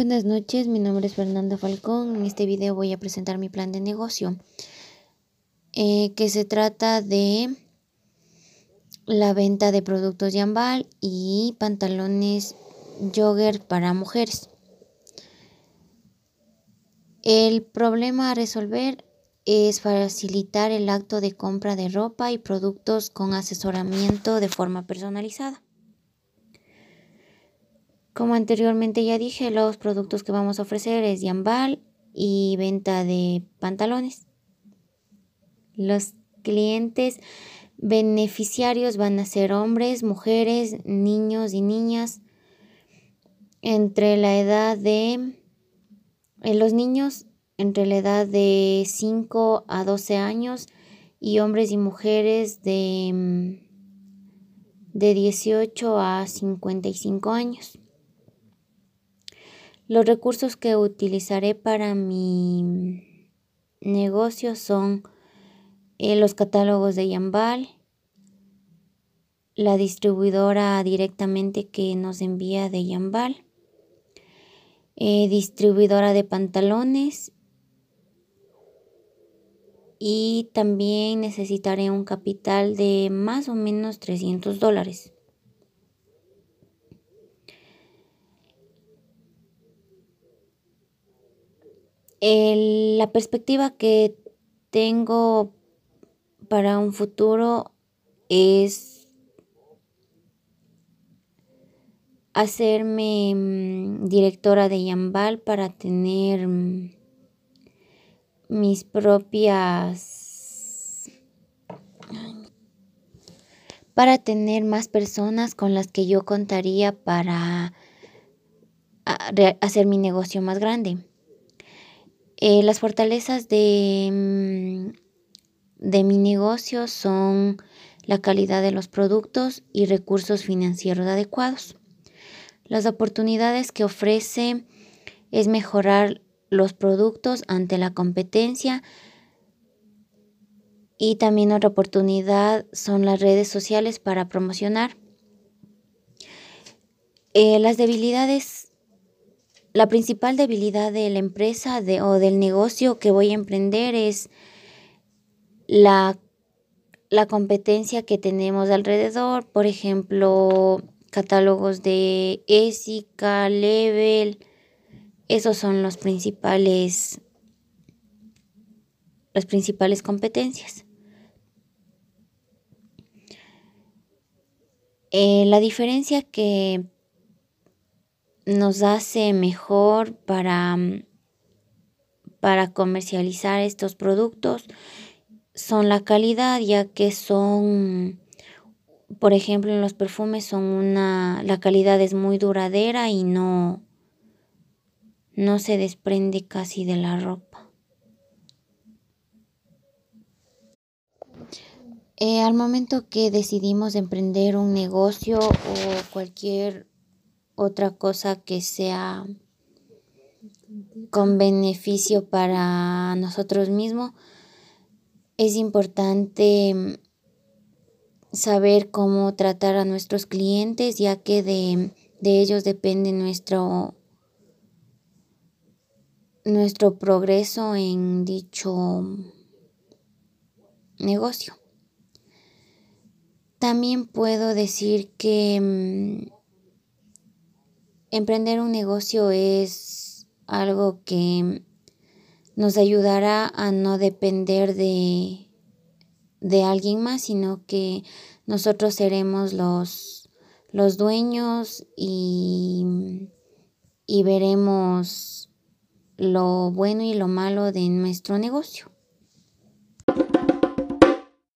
Buenas noches, mi nombre es Fernanda Falcón. En este video voy a presentar mi plan de negocio, eh, que se trata de la venta de productos Yambal y pantalones jogger para mujeres. El problema a resolver es facilitar el acto de compra de ropa y productos con asesoramiento de forma personalizada. Como anteriormente ya dije, los productos que vamos a ofrecer es Yambal y venta de pantalones. Los clientes beneficiarios van a ser hombres, mujeres, niños y niñas entre la edad de en eh, los niños entre la edad de 5 a 12 años y hombres y mujeres de, mm, de 18 a 55 años. Los recursos que utilizaré para mi negocio son eh, los catálogos de Yambal, la distribuidora directamente que nos envía de Yambal, eh, distribuidora de pantalones y también necesitaré un capital de más o menos 300 dólares. La perspectiva que tengo para un futuro es hacerme mm, directora de Yambal para tener mm, mis propias para tener más personas con las que yo contaría para hacer mi negocio más grande. Eh, las fortalezas de, mm, de mi negocio son la calidad de los productos y recursos financieros adecuados. Las oportunidades que ofrece es mejorar los productos ante la competencia y también otra oportunidad son las redes sociales para promocionar. Eh, las debilidades la principal debilidad de la empresa o del negocio que voy a emprender es la, la competencia que tenemos alrededor, por ejemplo, catálogos de ESICA, Level, esos son los principales las principales competencias. Eh, la diferencia que nos hace mejor para, mm, para comercializar estos productos son la calidad, ya que son, por ejemplo, en los perfumes son una, la calidad es muy duradera y no, no se desprende casi de la ropa. Eh, al momento que decidimos emprender un negocio o cualquier otra cosa que sea con beneficio para nosotros mismos. Es importante saber cómo tratar a nuestros clientes, ya que de, ellos depende nuestro, nuestro progreso en dicho negocio. También puedo decir que Emprender un negocio es algo que nos ayudará a no depender de, de alguien más, sino que nosotros seremos los, los dueños y, y veremos lo bueno y lo malo de nuestro negocio.